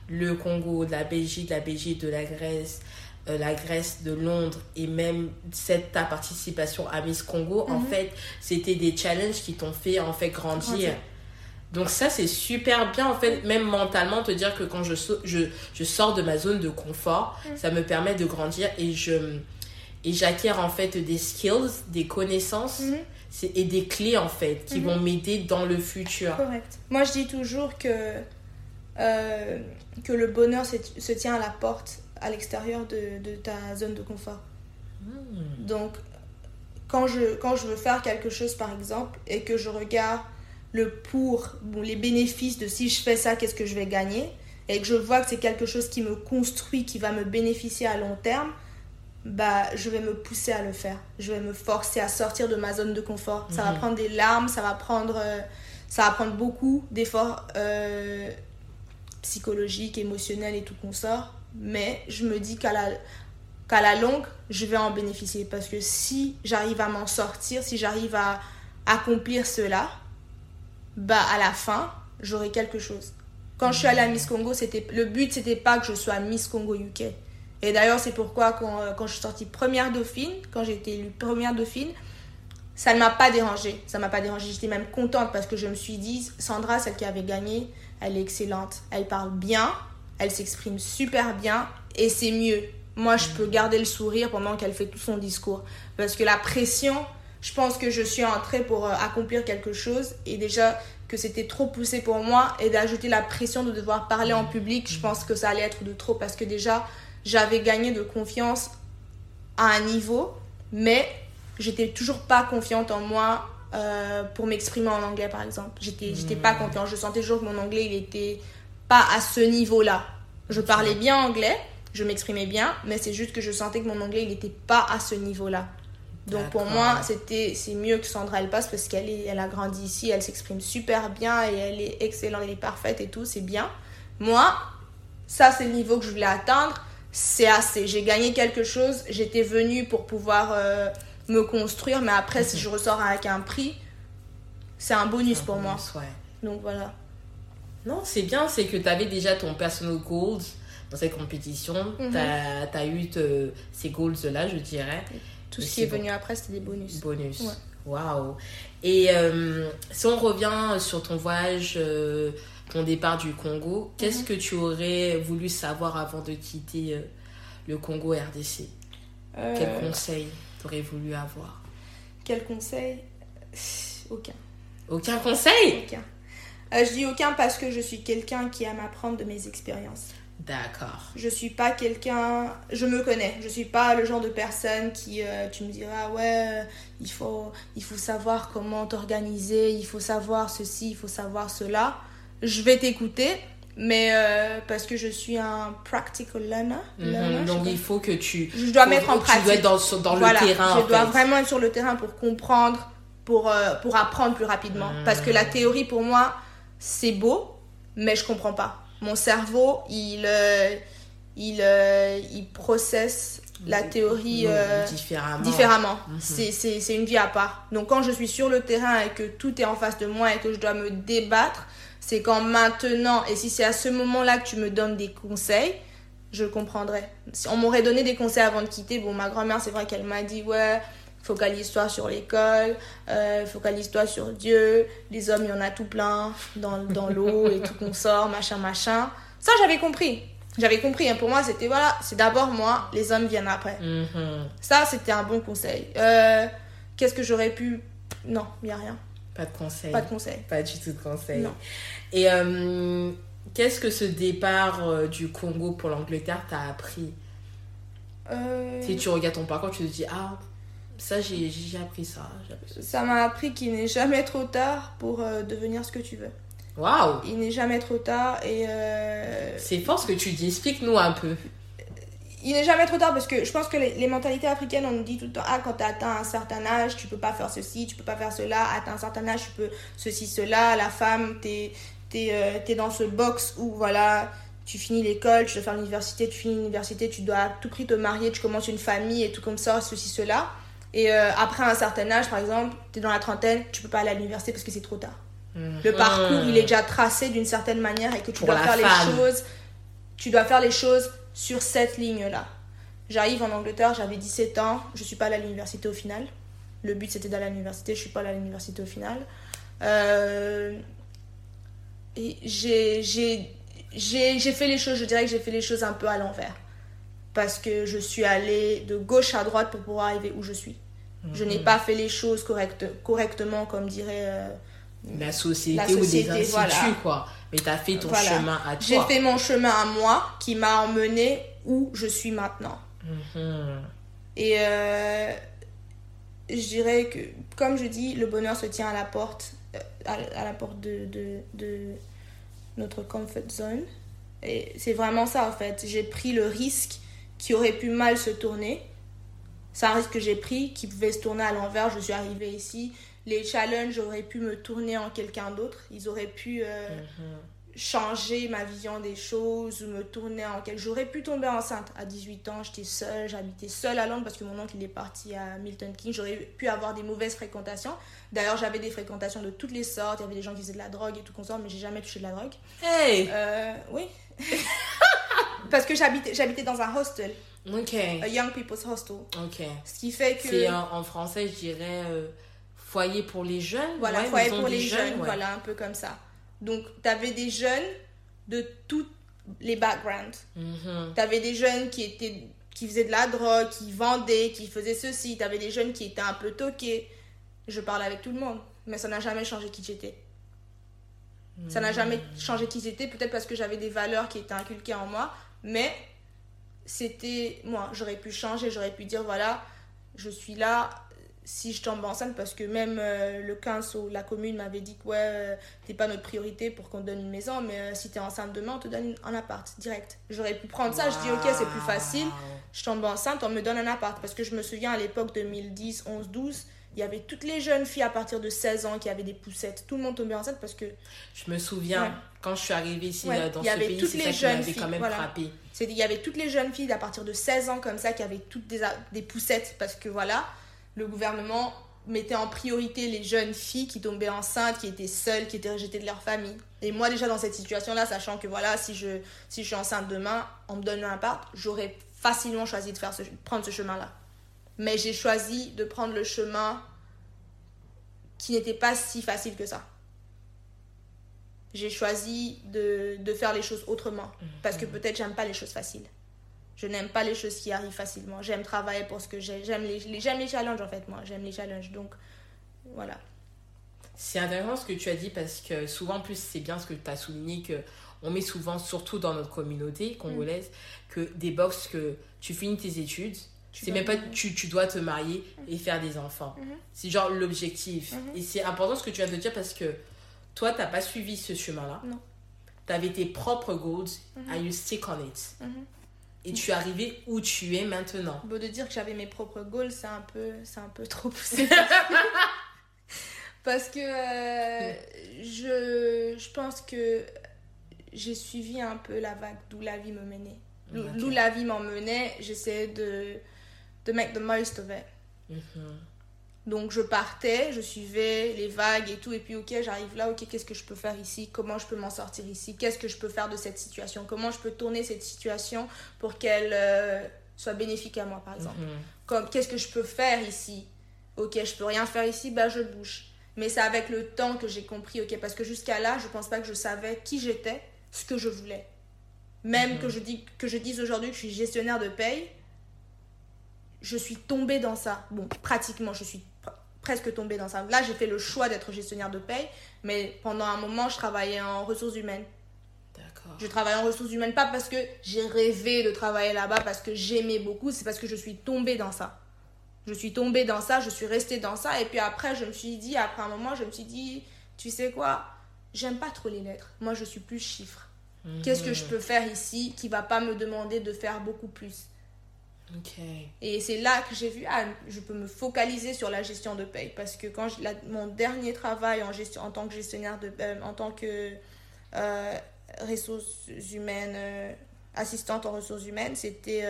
le Congo, la Belgique, la Belgique, de la Grèce, euh, la Grèce, de Londres et même cette ta participation à Miss Congo, en fait, c'était des challenges qui t'ont fait en fait grandir. Donc ça, c'est super bien, en fait, même mentalement, te dire que quand je, je, je sors de ma zone de confort, mm. ça me permet de grandir et je et j'acquiers en fait des skills, des connaissances mm-hmm. et des clés en fait qui mm-hmm. vont m'aider dans le futur. Correct. Moi, je dis toujours que, euh, que le bonheur se tient à la porte à l'extérieur de, de, ta zone de confort. Mm. Donc, quand je, quand je veux faire quelque chose, par exemple, et que je regarde le pour, bon, les bénéfices de si je fais ça, qu'est-ce que je vais gagner, et que je vois que c'est quelque chose qui me construit, qui va me bénéficier à long terme, bah, je vais me pousser à le faire. Je vais me forcer à sortir de ma zone de confort. Ça va mhm. prendre des larmes, ça va prendre, euh, ça va prendre beaucoup d'efforts euh, psychologiques, émotionnels et tout qu'on sort. Mais je me dis qu'à la, qu'à la longue, je vais en bénéficier. Parce que si j'arrive à m'en sortir, si j'arrive à accomplir cela, bah à la fin, j'aurai quelque chose. Quand je suis allée à Miss Congo, c'était le but c'était pas que je sois Miss Congo UK. Et d'ailleurs, c'est pourquoi quand, euh, quand je suis sortie première dauphine, quand j'ai été élue première dauphine, ça ne m'a pas dérangée. Ça m'a pas dérangée. J'étais même contente parce que je me suis dit, Sandra, celle qui avait gagné, elle est excellente. Elle parle bien, elle s'exprime super bien et c'est mieux. Moi, je peux garder le sourire pendant qu'elle fait tout son discours. Parce que la pression, je pense que je suis entrée pour euh, accomplir quelque chose et déjà que c'était trop poussé pour moi et d'ajouter la pression de devoir parler en public, je pense que ça allait être de trop parce que déjà j'avais gagné de confiance à un niveau, mais j'étais toujours pas confiante en moi euh, pour m'exprimer en anglais par exemple. J'étais j'étais pas hmm. confiante, je sentais toujours que mon anglais il était pas à ce niveau-là. Je parlais bien anglais, je m'exprimais bien, mais c'est juste que je sentais que mon anglais il était pas à ce niveau-là. Donc pour moi, c'était c'est mieux que Sandra elle passe parce qu'elle elle a grandi ici, elle s'exprime super bien et elle est excellente, elle est parfaite et tout, c'est bien. Moi, ça c'est le niveau que je voulais atteindre, c'est assez. J'ai gagné quelque chose, j'étais venue pour pouvoir euh, me construire, mais après si je ressors avec un prix, c'est un bonus pour moi. Donc voilà. Non, c'est bien, c'est que tu avais déjà ton personal goals dans cette compétition, mhm. tu as, eu ces goals là, je dirais. Tout ce qui est venu après, c'était des bonus. Bonus. Waouh. Et euh, si on revient sur ton voyage, euh, ton départ du Congo, qu'est-ce mhm. que tu aurais voulu savoir avant de quitter euh, le Congo RDC Quel conseil tu aurais voulu avoir? Quel conseil? Aucun. Aucun conseil? Aucun. je dis aucun parce que je suis quelqu'un qui aime apprendre de mes expériences. D'accord. Je suis pas quelqu'un. Je me connais. Je suis pas le genre de personne qui. Euh, tu me diras, ouais, il faut, il faut savoir comment t'organiser, il faut savoir ceci, il faut savoir cela. Je vais t'écouter, Mais euh, parce que je suis un practical learner. Mhm, learner, Donc il faut que tu. Je dois faut- mettre en Tu dois pratique. être dans, sur- dans Voilà, le terrain. Je en dois fait. vraiment être sur le terrain pour comprendre, pour, euh, pour apprendre plus rapidement. Hmm. Parce que la théorie, pour moi, c'est beau, mais je comprends pas. Mon cerveau, il, euh, il, euh, il processe la théorie euh, différemment. différemment. Mhm. C'est- une vie à part. Donc quand je suis sur le terrain et que tout est en face de moi et que je dois me débattre, c'est quand maintenant, et si c'est à ce moment-là que tu me donnes des conseils, je comprendrai. Si on m'aurait donné des conseils avant de quitter, bon, ma grand-mère, c'est vrai qu'elle m'a dit, ouais, focalise-toi sur l'école, euh, focalise-toi sur Dieu, les hommes, il y en a tout plein dans, dans l'eau et tout qu'on sort, machin, machin. Ça, j'avais compris. J'avais compris. hein. Pour moi, c'était, voilà, c'est d'abord moi, les hommes viennent après. Mhm. Ça, c'était un bon conseil. Euh, Qu'est-ce que j'aurais pu... Non, il n'y a rien. Pas de conseil. Pas de conseil. Pas du tout de conseil. Non. Et euh, qu'est-ce que ce départ euh, du Congo pour l'Angleterre t'a appris? Euh, Si tu regardes ton parcours, tu te dis Ah, ça, j'ai appris ça. appris ça. M'a appris qu'il n'est jamais trop tard pour euh, devenir ce que tu veux. Waouh Il n'est jamais trop tard et... euh, C'est fort ce que tu dis. Explique-nous un peu. Il n'est jamais trop tard parce que je pense que les, les mentalités africaines, on nous dit tout le temps, ah, quand tu atteint un certain âge, tu peux pas faire ceci, tu peux pas faire cela, atteint un certain âge, tu peux ceci, cela, la femme, t'es es, t'es dans ce box où, voilà, tu finis l'école, tu dois faire l'université, tu finis l'université, tu dois à tout prix te marier, tu commences une famille et tout comme ça, ceci, cela. Et euh, après un certain âge, par exemple, tu es dans la trentaine, tu peux pas aller à l'université parce que c'est trop tard. Le Mhm. parcours, il est déjà tracé d'une certaine manière et que tu Pour dois faire femme. les choses. Tu dois faire les choses sur cette ligne-là. J'arrive en Angleterre, j'avais 17 ans, je suis pas allée à l'université au final. Le but c'était d'aller à l'université, je suis pas allée à l'université au final. Euh, j'ai fait les choses, je dirais que j'ai fait les choses un peu à l'envers. Parce que je suis allée de gauche à droite pour pouvoir arriver où je suis. Je n'ai pas fait les choses correcte, correctement, comme dirait euh, La société, La ou des instituts, voilà. quoi. Mais t'as fait ton Voilà. chemin à J'ai toi. fait mon chemin à moi qui m'a emmené où je suis maintenant. Mhm. Et euh, je dirais que, comme je dis, le bonheur se tient à la porte, euh, à, à la porte de, de, de notre comfort zone. Et c'est vraiment ça en fait. J'ai pris le risque qui aurait pu mal se tourner. C'est un risque que j'ai pris qui pouvait se tourner à l'envers. Je suis arrivée ici. Les challenges auraient pu me tourner en quelqu'un d'autre. Ils auraient pu euh, changer ma vision des choses ou me tourner en quelque J'aurais pu tomber enceinte à 18 ans, j'étais seule, j'habitais seule à Londres parce que mon oncle il est parti à Milton Keynes. J'aurais pu avoir des mauvaises fréquentations. D'ailleurs, j'avais des fréquentations de toutes les sortes. Il y avait des gens qui faisaient de la drogue et tout consort, mais j'ai jamais touché de la drogue. Hey Euh, oui. parce que j'habitais, j'habitais dans un hostel, Ok. a Young People's Hostel. Ok. Ce qui fait que. C'est en, en français, je dirais euh, foyer pour les jeunes. Voilà, ouais, foyer pour les jeunes, ouais. voilà, un peu comme ça. Donc, tu avais des jeunes de tous les backgrounds. Mhm. Tu avais des jeunes qui étaient qui faisaient de la drogue, qui vendaient, qui faisaient ceci. Tu avais des jeunes qui étaient un peu toqués. Je parlais avec tout le monde, mais ça n'a jamais changé qui j'étais. Ça n'a jamais changé qui j'étais, peut-être parce que j'avais des valeurs qui étaient inculquées en moi, mais c'était moi. J'aurais pu changer, j'aurais pu dire voilà, je suis là si je tombe enceinte, parce que même euh, le 15 ou la commune m'avait dit que ouais, euh, t'es pas notre priorité pour qu'on te donne une maison, mais euh, si t'es enceinte demain, on te donne une- un appart direct. J'aurais pu prendre ça, je dis ok, c'est plus facile je tombe enceinte, on me donne un appart. Parce que je me souviens à l'époque 2010, 11, 12, il y avait toutes les jeunes filles à partir de 16 ans qui avaient des poussettes. Tout le monde tombait enceinte parce que Je me souviens, Ouais. quand je suis arrivée ici Ouais, dans y ce avait pays, c'est ça qui m'avait quand même voilà. frappé. Il y avait toutes les jeunes filles à partir de 16 ans comme ça qui avaient toutes des, poussettes. Parce que voilà, le gouvernement mettait en priorité les jeunes filles qui tombaient enceintes, qui étaient seules, qui étaient rejetées de leur famille. Et moi déjà dans cette situation-là, sachant que voilà, si je, si je suis enceinte demain, on me donne un appart, j'aurais facilement choisi de faire ce- prendre ce chemin-là. Mais j'ai choisi de prendre le chemin qui n'était pas si facile que ça. J'ai choisi de, de faire les choses autrement. Parce que peut-être j'aime pas les choses faciles. Je n'aime pas les choses qui arrivent facilement. J'aime travailler pour ce que j'ai- j'aime. Les, les- j'aime les challenges en fait, moi. J'aime les challenges. Donc, voilà. C'est intéressant ce que tu as dit parce que souvent, en plus, c'est bien ce que tu as souligné que on met souvent, surtout dans notre communauté congolaise, que des box que tu finis tes études, Tu c'est même pas tu, tu dois te marier et faire des enfants. C'est genre l'objectif. Et c'est important ce que tu viens de dire parce que toi, t'as pas suivi ce chemin-là. Non. tu avais tes propres goals and you stick on it. Et tu es arrivé où tu es maintenant. Beau de dire que j'avais mes propres goals, c'est un peu, c'est un peu trop poussé. Parce que euh, je, je pense que j'ai suivi un peu la vague d'où la vie me menait. D'où la vie m'emmenait, j'essayais de, de make the most of it. Mhm. Donc je partais, je suivais les vagues et tout, et puis ok, j'arrive là, ok, qu'est-ce que je peux faire ici? Comment je peux m'en sortir ici? Qu'est-ce que je peux faire de cette situation? Comment je peux tourner cette situation pour qu'elle euh, soit bénéfique à moi, par exemple? Mhm. Comme qu'est-ce que je peux faire ici? Ok, je peux rien faire ici, bah je bouge. Mais c'est avec le temps que j'ai compris, ok, parce que jusqu'à là, je pense pas que je savais qui j'étais, ce que je voulais. Même que je dis que je dise aujourd'hui que je suis gestionnaire de paye, je suis tombée dans ça. Bon, pratiquement, je suis presque tombée dans ça. Là, j'ai fait le choix d'être gestionnaire de paye, mais pendant un moment, je travaillais en ressources humaines. D'accord. Je travaille en ressources humaines pas parce que j'ai rêvé de travailler là-bas, parce que j'aimais beaucoup, c'est parce que je suis tombée dans ça. Je suis tombée dans ça, je suis restée dans ça, et puis après, je me suis dit, après un moment, je me suis dit, tu sais quoi, j'aime pas trop les lettres. Moi, je suis plus chiffre. Qu'est-ce que je peux faire ici qui va pas me demander de faire beaucoup plus? Et c'est là que j'ai vu, ah, je peux me focaliser sur la gestion de paye. Parce que quand je- la- mon dernier travail en, gestion, en tant que gestionnaire de euh, en tant que euh, ressources humaines, euh, assistante en ressources humaines, c'était.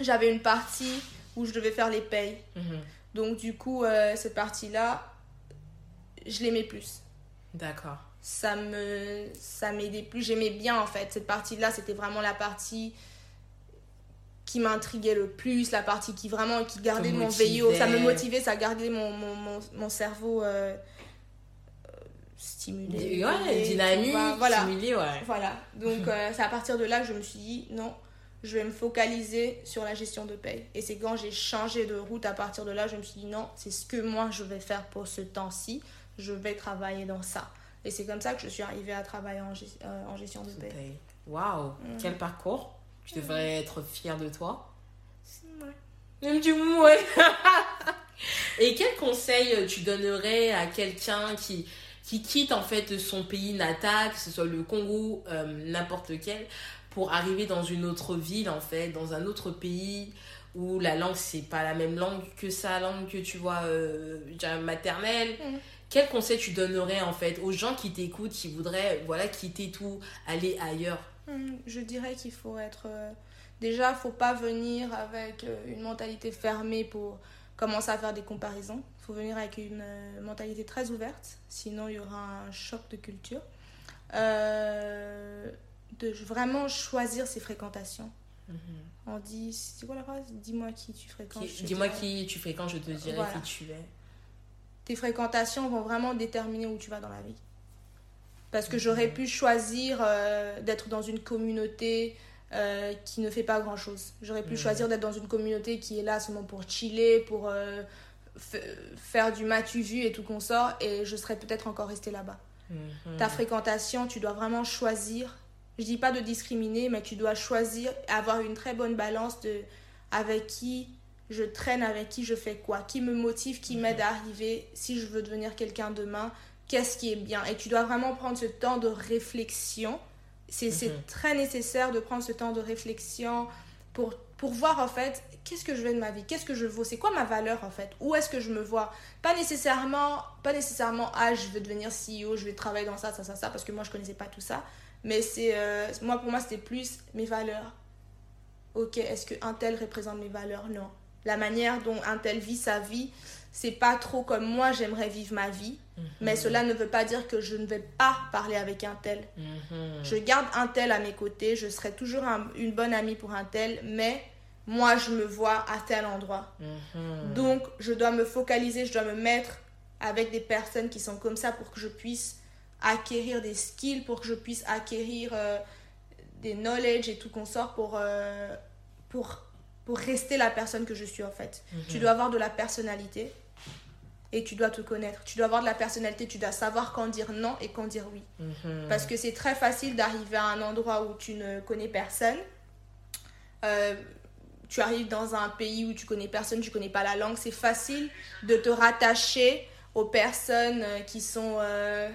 J'avais une partie où je devais faire les payes. Mhm. Donc, du coup, cette partie-là, je l'aimais plus D'accord. ça me ça m'aidait plus j'aimais bien en fait cette partie là c'était vraiment la partie qui m'intriguait le plus la partie qui vraiment qui gardait mon veillot. Ça me motivait. ça gardait mon mon, mon, mon cerveau euh, stimulé. Ouais, dynamique, tout, voilà. stimulé, ouais. voilà. Donc euh, c'est à partir de là que je me suis dit non je vais me focaliser sur la gestion de paye. Et c'est quand j'ai changé de route à partir de là je me suis dit non c'est ce que moi je vais faire pour ce temps-ci. Je vais travailler dans ça. Et c'est comme ça que je suis arrivée à travailler en, gest- euh, en gestion de paye. Paye. Waouh, quel parcours. Tu devrais être fière de toi. Même du ouais. Et quel conseil tu donnerais à quelqu'un qui, qui quitte en fait son pays natal, que ce soit le Congo, euh, n'importe lequel, pour arriver dans une autre ville en fait, dans un autre pays où la langue c'est pas la même langue que sa langue que tu vois euh, maternelle? Mhm. Quel conseil tu donnerais en fait aux gens qui t'écoutent, qui voudraient voilà quitter tout, aller ailleurs? Je dirais qu'il faut être. euh, Déjà, faut pas venir avec euh, une mentalité fermée pour commencer à faire des comparaisons. Il faut venir avec une euh, mentalité très ouverte, sinon il y aura un choc de culture. Euh, de vraiment choisir ses fréquentations. On dit, c'est quoi la phrase? Dis-moi qui tu fréquentes. Dis-moi qui tu fréquentes, je te dirai Voilà. qui tu es. tes fréquentations vont vraiment déterminer où tu vas dans la vie. Parce que j'aurais pu choisir euh, d'être dans une communauté euh, qui ne fait pas grand-chose. J'aurais pu Mhm. choisir d'être dans une communauté qui est là seulement pour chiller, pour euh, faire du matu vu et tout consort, et je serais peut-être encore restée là-bas. Mhm. Ta fréquentation, tu dois vraiment choisir. Je dis pas de discriminer, mais tu dois choisir, avoir une très bonne balance de avec qui je traîne, avec qui je fais quoi, qui me motive, qui m'aide à arriver, si je veux devenir quelqu'un demain, qu'est-ce qui est bien. Et tu dois vraiment prendre ce temps de réflexion. C'est Mhm. très nécessaire de prendre ce temps de réflexion pour, pour voir en fait qu'est-ce que je veux de ma vie, qu'est-ce que je vaux, c'est quoi ma valeur en fait, où est-ce que je me vois? Pas nécessairement, pas nécessairement, ah je veux devenir CEO, je vais travailler dans ça, ça, ça, ça, parce que moi je connaissais pas tout ça. Mais c'est, euh, moi pour moi c'était plus mes valeurs. Ok, est-ce que un tel représente mes valeurs? Non. La manière dont un tel vit sa vie, c'est pas trop comme moi j'aimerais vivre ma vie. Mais cela ne veut pas dire que je ne vais pas parler avec un tel. Mhm. Je garde un tel à mes côtés, je serai toujours un- une bonne amie pour un tel, mais moi je me vois à tel endroit. Mhm. Donc je dois me focaliser, je dois me mettre avec des personnes qui sont comme ça pour que je puisse acquérir des skills, pour que je puisse acquérir euh, des knowledge et tout consort pour, euh, pour, pour rester la personne que je suis en fait. Tu dois avoir de la personnalité et tu dois te connaître. Tu dois avoir de la personnalité, tu dois savoir quand dire non et quand dire oui. Mhm. Parce que c'est très facile d'arriver à un endroit où tu ne connais personne. Euh, tu arrives dans un pays où tu connais personne, tu connais pas la langue. C'est facile de te rattacher aux personnes euh, qui sont euh,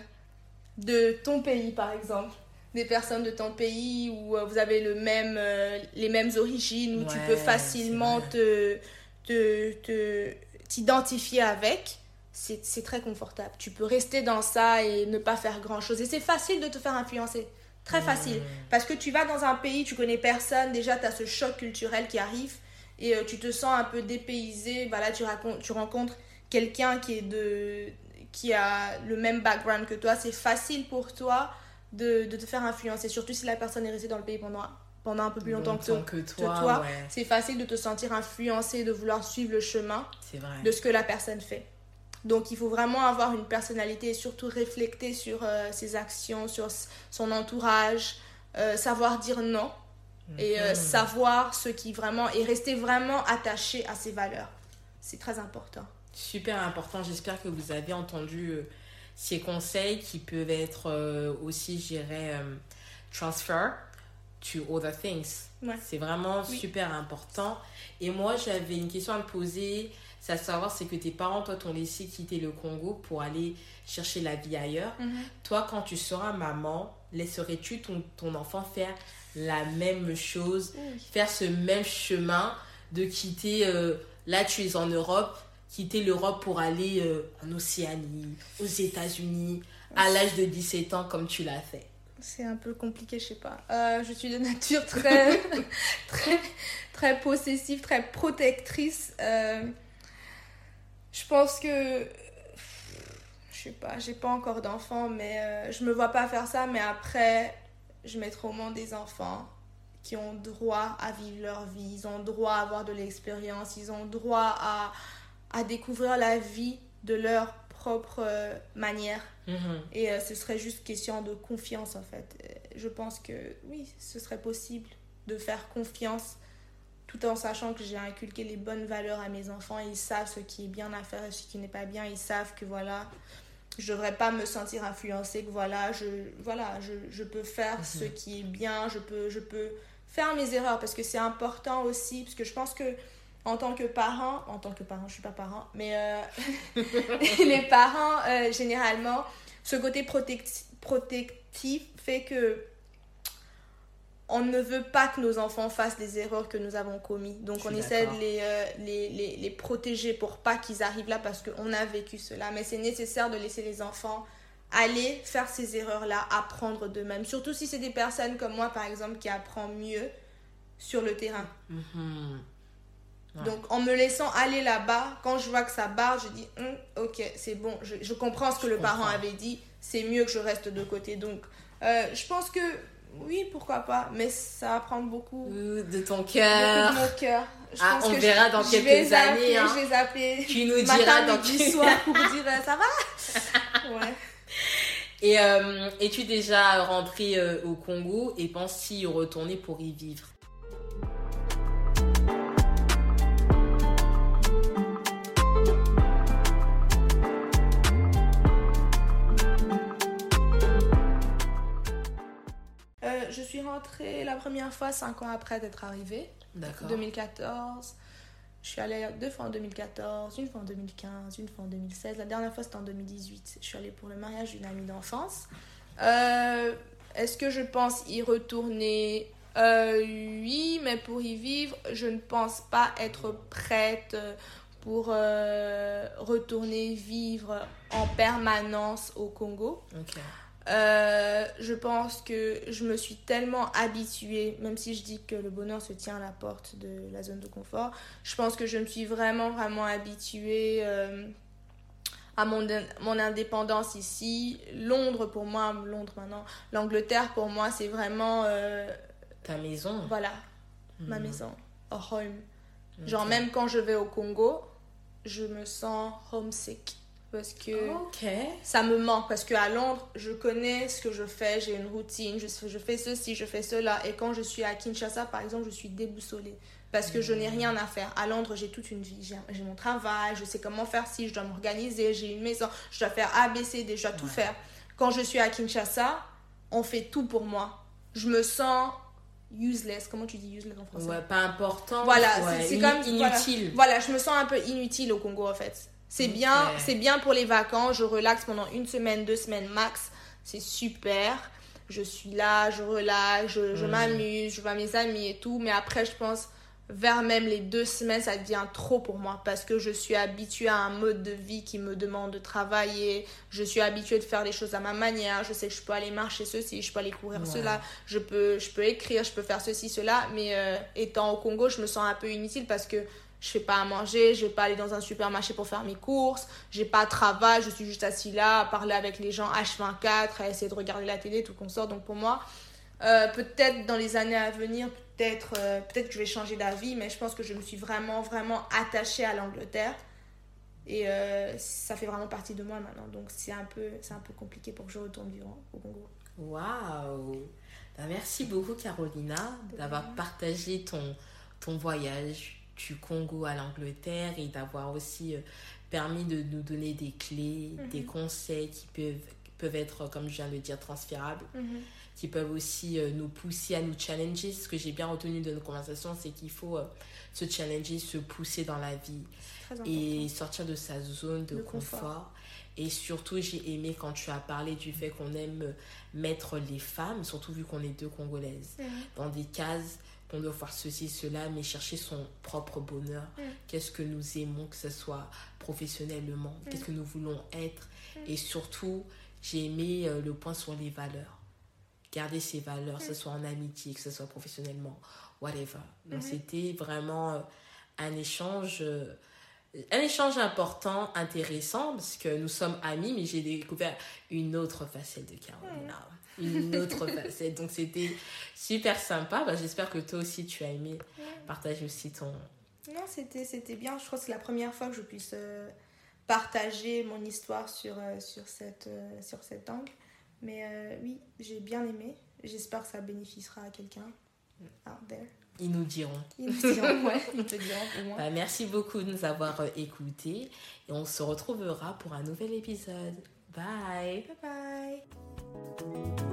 de ton pays, par exemple. Des personnes de ton pays où vous avez le même, euh, les mêmes origines, où tu peux facilement te, te, te- t'identifier avec. C'est très confortable. Tu peux rester dans ça et ne pas faire grand chose. Et c'est facile de te faire influencer. Très facile. Parce que tu vas dans un pays, tu connais personne, déjà tu as ce choc culturel qui arrive et euh, tu te sens un peu dépaysé. Voilà, tu, racontes, tu rencontres quelqu'un qui est de qui a le même background que toi. C'est facile pour toi de, de te faire influencer, surtout si la personne est restée dans le pays pendant, pendant un peu plus longtemps, Longtemps que, toi, toi. ouais. C'est facile de te sentir influencé, de vouloir suivre le chemin de ce que la personne fait. Donc il faut vraiment avoir une personnalité et surtout réfléchir sur euh, ses actions, sur son entourage, euh, savoir dire non et euh, Mhm. savoir ce qui vraiment et rester vraiment attaché à ses valeurs. C'est très important. Super important. J'espère que vous avez entendu ces conseils qui peuvent être aussi, je dirais, transfer to other things. Ouais. C'est vraiment Oui. super important. Et moi, j'avais une question à te poser. C'est à savoir, c'est que tes parents, toi, t'ont laissé quitter le Congo pour aller chercher la vie ailleurs. Toi, quand tu seras maman, laisserais-tu ton, ton enfant faire la même chose, Oui. faire ce même chemin de quitter, euh, là tu es en Europe, quitter l'Europe pour aller euh, en Océanie, aux États-Unis, à l'âge de 17 ans comme tu l'as fait? C'est un peu compliqué, je sais pas. Euh, je suis de nature très, très, très possessive, très protectrice. Euh, je pense que, je sais pas, j'ai pas encore d'enfants, mais euh, je me vois pas faire ça. Mais après, je mettrai au monde des enfants qui ont droit à vivre leur vie, ils ont droit à avoir de l'expérience, ils ont droit à, à découvrir la vie de leur propre euh, manière. Mhm. Et euh, ce serait juste question de confiance en fait. Euh, Je pense que oui, ce serait possible de faire confiance tout en sachant que j'ai inculqué les bonnes valeurs à mes enfants. Ils savent ce qui est bien à faire et ce qui n'est pas bien. Ils savent que voilà, je devrais pas me sentir influencée, que voilà, je, voilà, je, je peux faire ce qui est bien, je peux, je peux faire mes erreurs parce que c'est important aussi, parce que je pense que en tant que parent, en tant que parent, je suis pas parent, mais euh, les parents, euh, généralement, ce côté protect- protectif fait que on ne veut pas que nos enfants fassent des erreurs que nous avons commises. Donc on essaie de les, euh, les, les, les protéger pour pas qu'ils arrivent là parce qu'on a vécu cela. Mais c'est nécessaire de laisser les enfants aller faire ces erreurs-là, apprendre d'eux-mêmes. Surtout si c'est des personnes comme moi, par exemple, qui apprennent mieux sur le terrain. Mhm. Ouais. Donc en me laissant aller là-bas, quand je vois que ça barre, je dis Hum, ok, c'est bon, je, je comprends ce que Je le parent avait dit, c'est mieux que je reste de côté. Donc euh, je pense que oui, pourquoi pas, mais ça va prendre beaucoup, De ton beaucoup cœur. de mon cœur. Je Ah, pense on que verra je- dans quelques années, hein. Je vais Tu nous matin, diras dans midi, quel- soir pour vous dire euh, ça va? Ouais. Et euh, es-tu déjà rentré euh, au Congo et penses-tu y retourner pour y vivre? Suis rentrée la première fois 5 ans après d'être arrivée. D'accord. 2014. Je suis allée deux fois en 2014, une fois en 2015, une fois en 2016. La dernière fois, c'était en 2018. Je suis allée pour le mariage d'une amie d'enfance. Euh, Est-ce que je pense y retourner? Euh, Oui, mais pour y vivre, je ne pense pas être prête euh, pour euh, retourner vivre en permanence au Congo. Ok. Euh, je pense que je me suis tellement habituée, même si je dis que le bonheur se tient à la porte de la zone de confort, je pense que je me suis vraiment, vraiment habituée euh, à mon, mon indépendance ici. Londres pour moi, Londres maintenant, l'Angleterre pour moi, c'est vraiment, euh, Ta maison. voilà, ma maison, a home. Genre même quand je vais au Congo, je me sens homesick. Parce que ça me manque parce qu'à Londres, je connais ce que je fais, j'ai une routine, je, je fais ceci, je fais cela. Et quand je suis à Kinshasa, par exemple, je suis déboussolée parce que je n'ai rien à faire. À Londres, j'ai toute une vie, j'ai mon travail, je sais comment faire si, je dois m'organiser, j'ai une maison, je dois faire A, B, C, D, je dois tout faire. Quand je suis à Kinshasa, on fait tout pour moi. Je me sens useless. Comment tu dis useless en français? Ouais, pas important. voilà, ouais, c'est- comme inutile. Voilà, voilà, je me sens un peu inutile au Congo en fait. C'est bien, c'est bien pour les vacances. Je relaxe pendant une semaine, deux semaines max. c'est super. Je suis là, je relaxe, je, je m'amuse, je vois mes amis et tout. Mais après, je pense, vers même les deux semaines, ça devient trop pour moi parce que je suis habituée à un mode de vie qui me demande de travailler. Je suis habituée de faire les choses à ma manière. Je sais que je peux aller marcher ceci, je peux aller courir cela, je peux, je peux écrire, je peux faire ceci, cela. Mais euh, étant au Congo, je me sens un peu inutile parce que je fais pas à manger, je vais pas aller dans un supermarché pour faire mes courses, j'ai pas de travail, je suis juste assis là à parler avec les gens H24, à essayer de regarder la télé, tout qu'on sort. Donc pour moi, euh, peut-être dans les années à venir, peut-être euh, peut-être que je vais changer d'avis, mais je pense que je me suis vraiment, vraiment attachée à l'Angleterre. Et euh, ça fait vraiment partie de moi maintenant. Donc c'est un, peu, un peu compliqué pour que je retourne vivre au Congo. Waouh bah, Merci beaucoup Carolina d'avoir partagé ton, ton voyage du Congo à l'Angleterre et d'avoir aussi permis de nous donner des clés, mhm. des conseils qui peuvent, peuvent être, comme je viens de le dire, transférables. Mhm qui peuvent aussi euh, nous pousser à nous challenger. Ce que j'ai bien retenu de nos conversations, c'est qu'il faut euh, se challenger, se pousser dans la vie et sortir de sa zone de, confort. Et surtout, j'ai aimé quand tu as parlé du fait qu'on aime euh, mettre les femmes, surtout vu qu'on est deux Congolaises, dans des cases qu'on doit faire ceci, cela, mais chercher son propre bonheur. Qu'est-ce que nous aimons, que ce soit professionnellement, qu'est-ce que nous voulons être? Et surtout, j'ai aimé le point sur les valeurs garder ses valeurs, que ce soit en amitié, que ce soit professionnellement, whatever. Donc, mhm. c'était vraiment euh, un échange, euh, un échange important, intéressant, parce que nous sommes amis, mais j'ai découvert une autre facette de Carolina. Une autre facette. Donc, c'était super sympa. Bah, J'espère que toi aussi, tu as aimé partager aussi ton. Non, c'était, bien. Je crois que c'est la première fois que je puisse euh, partager mon histoire sur, sur, cette, sur cet angle. Mais euh, oui, j'ai bien aimé. J'espère que ça bénéficiera à quelqu'un out there. Ils nous diront. Ils nous diront, ouais, ils te diront bah, merci beaucoup de nous avoir euh, écoutés et on se retrouvera pour un nouvel épisode. Bye. Bye bye.